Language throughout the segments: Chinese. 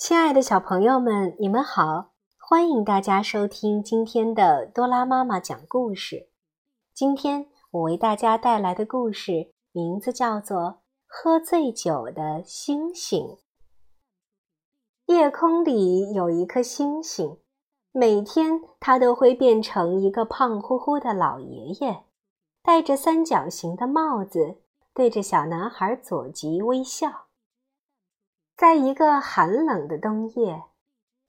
亲爱的小朋友们，你们好！欢迎大家收听今天的多拉妈妈讲故事。今天我为大家带来的故事名字叫做《喝醉酒的星星》。夜空里有一颗星星，每天它都会变成一个胖乎乎的老爷爷，戴着三角形的帽子，对着小男孩佐吉微笑。在一个寒冷的冬夜，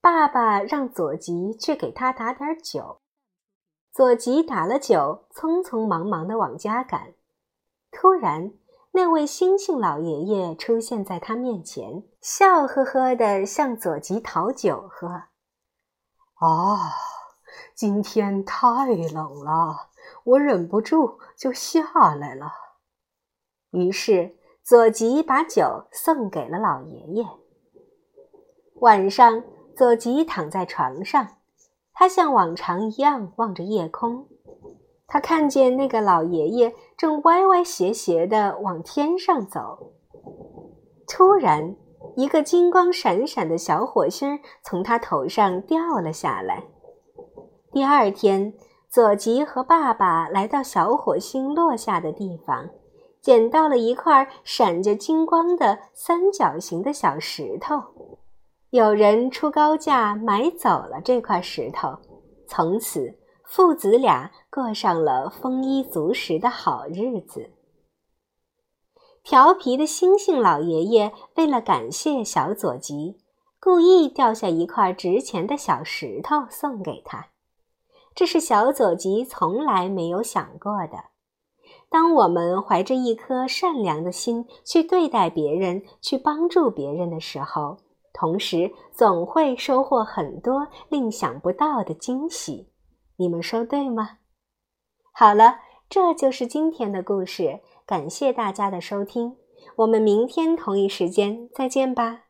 爸爸让佐吉去给他打点酒。佐吉打了酒，匆匆忙忙地往家赶。突然，那位星星老爷爷出现在他面前，笑呵呵地向佐吉讨酒喝。啊，今天太冷了，我忍不住就下来了。于是。佐吉把酒送给了老爷爷。晚上，佐吉躺在床上，他像往常一样望着夜空。他看见那个老爷爷正歪歪斜斜地往天上走。突然，一个金光闪闪的小火星从他头上掉了下来。第二天，佐吉和爸爸来到小火星落下的地方。捡到了一块闪着金光的三角形的小石头，有人出高价买走了这块石头，从此父子俩过上了丰衣足食的好日子。调皮的星星老爷爷为了感谢小佐吉，故意掉下一块值钱的小石头送给他，这是小佐吉从来没有想过的。当我们怀着一颗善良的心去对待别人、去帮助别人的时候，同时总会收获很多令想不到的惊喜。你们说对吗？好了，这就是今天的故事。感谢大家的收听，我们明天同一时间再见吧。